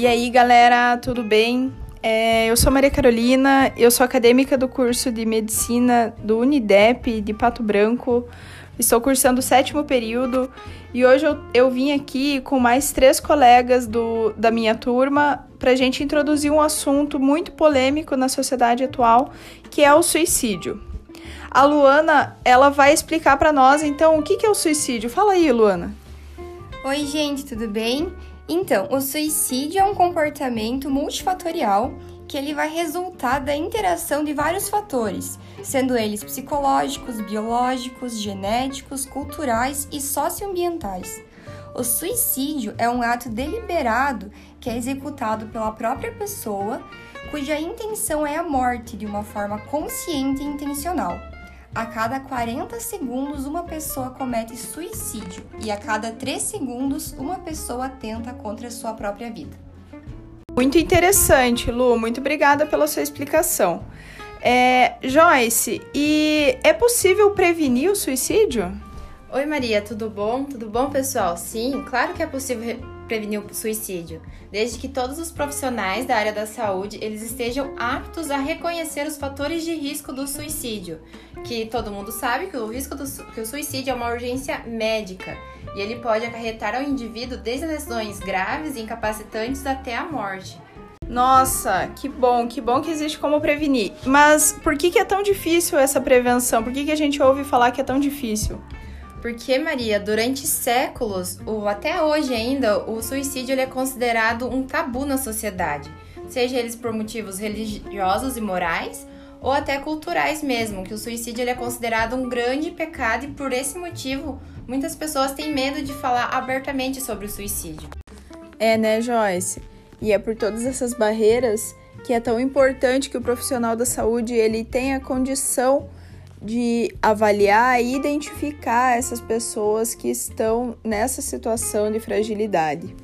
E aí, galera, tudo bem? É, eu sou Maria Carolina, eu sou acadêmica do curso de Medicina do Unidep de Pato Branco. Estou cursando o sétimo período e hoje eu, eu vim aqui com mais três colegas do, da minha turma para a gente introduzir um assunto muito polêmico na sociedade atual, que é o suicídio. A Luana, ela vai explicar para nós então o que, que é o suicídio. Fala aí, Luana. Oi, gente, tudo bem? Então, o suicídio é um comportamento multifatorial que ele vai resultar da interação de vários fatores, sendo eles psicológicos, biológicos, genéticos, culturais e socioambientais. O suicídio é um ato deliberado que é executado pela própria pessoa, cuja intenção é a morte de uma forma consciente e intencional. A cada 40 segundos, uma pessoa comete suicídio e a cada 3 segundos, uma pessoa tenta contra a sua própria vida. Muito interessante, Lu. Muito obrigada pela sua explicação. É, Joyce, e é possível prevenir o suicídio? Oi, Maria, tudo bom? Tudo bom, pessoal? Sim, claro que é possível prevenir o suicídio, desde que todos os profissionais da área da saúde eles estejam aptos a reconhecer os fatores de risco do suicídio, que todo mundo sabe que o risco do que o suicídio é uma urgência médica e ele pode acarretar ao indivíduo desde lesões graves e incapacitantes até a morte. Nossa, que bom, que bom que existe como prevenir. Mas por que, que é tão difícil essa prevenção? Por que, que a gente ouve falar que é tão difícil? Porque, Maria, durante séculos, ou até hoje ainda, o suicídio é considerado um tabu na sociedade, seja eles por motivos religiosos e morais, ou até culturais mesmo, que o suicídio é considerado um grande pecado e por esse motivo muitas pessoas têm medo de falar abertamente sobre o suicídio. É, né, Joyce? E é por todas essas barreiras que é tão importante que o profissional da saúde ele tenha condição de avaliar e identificar essas pessoas que estão nessa situação de fragilidade.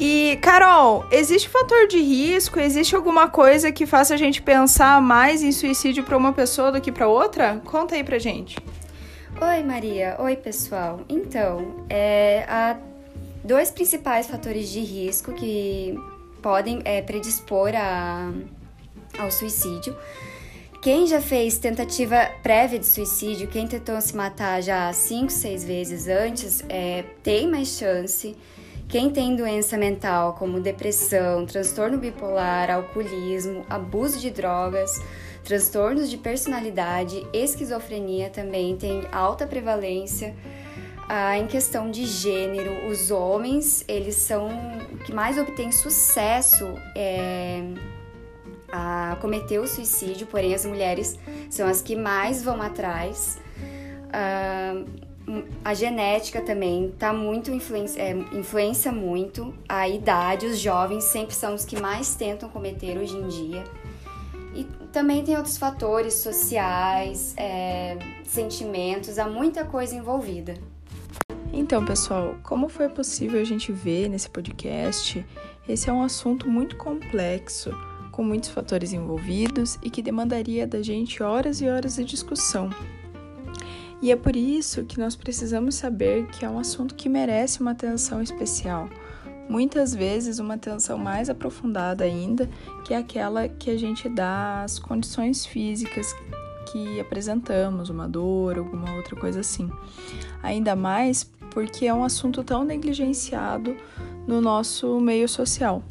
E, Carol, existe fator de risco? Existe alguma coisa que faça a gente pensar mais em suicídio para uma pessoa do que para outra? Conta aí pra gente. Oi, Maria. Oi, pessoal. Então, é, há dois principais fatores de risco que podem é, predispor a, ao suicídio. Quem já fez tentativa prévia de suicídio, quem tentou se matar já cinco, seis vezes antes, é, tem mais chance. Quem tem doença mental como depressão, transtorno bipolar, alcoolismo, abuso de drogas, transtornos de personalidade, esquizofrenia também tem alta prevalência. Ah, em questão de gênero, os homens eles são que mais obtêm sucesso é, a cometer o suicídio, porém as mulheres são as que mais vão atrás. Uh, a genética também tá muito influencia, é, influencia muito a idade, os jovens sempre são os que mais tentam cometer hoje em dia. E também tem outros fatores sociais, é, sentimentos, há muita coisa envolvida. Então, pessoal, como foi possível a gente ver nesse podcast, esse é um assunto muito complexo com muitos fatores envolvidos e que demandaria da gente horas e horas de discussão. E é por isso que nós precisamos saber que é um assunto que merece uma atenção especial. Muitas vezes, uma atenção mais aprofundada ainda, que é aquela que a gente dá às condições físicas que apresentamos, uma dor, alguma outra coisa assim. Ainda mais porque é um assunto tão negligenciado no nosso meio social.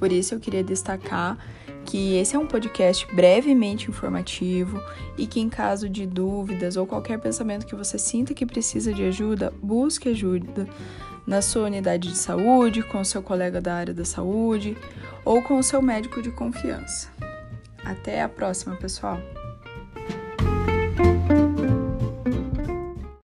Por isso eu queria destacar que esse é um podcast brevemente informativo e que, em caso de dúvidas ou qualquer pensamento que você sinta que precisa de ajuda, busque ajuda na sua unidade de saúde, com seu colega da área da saúde ou com o seu médico de confiança. Até a próxima, pessoal!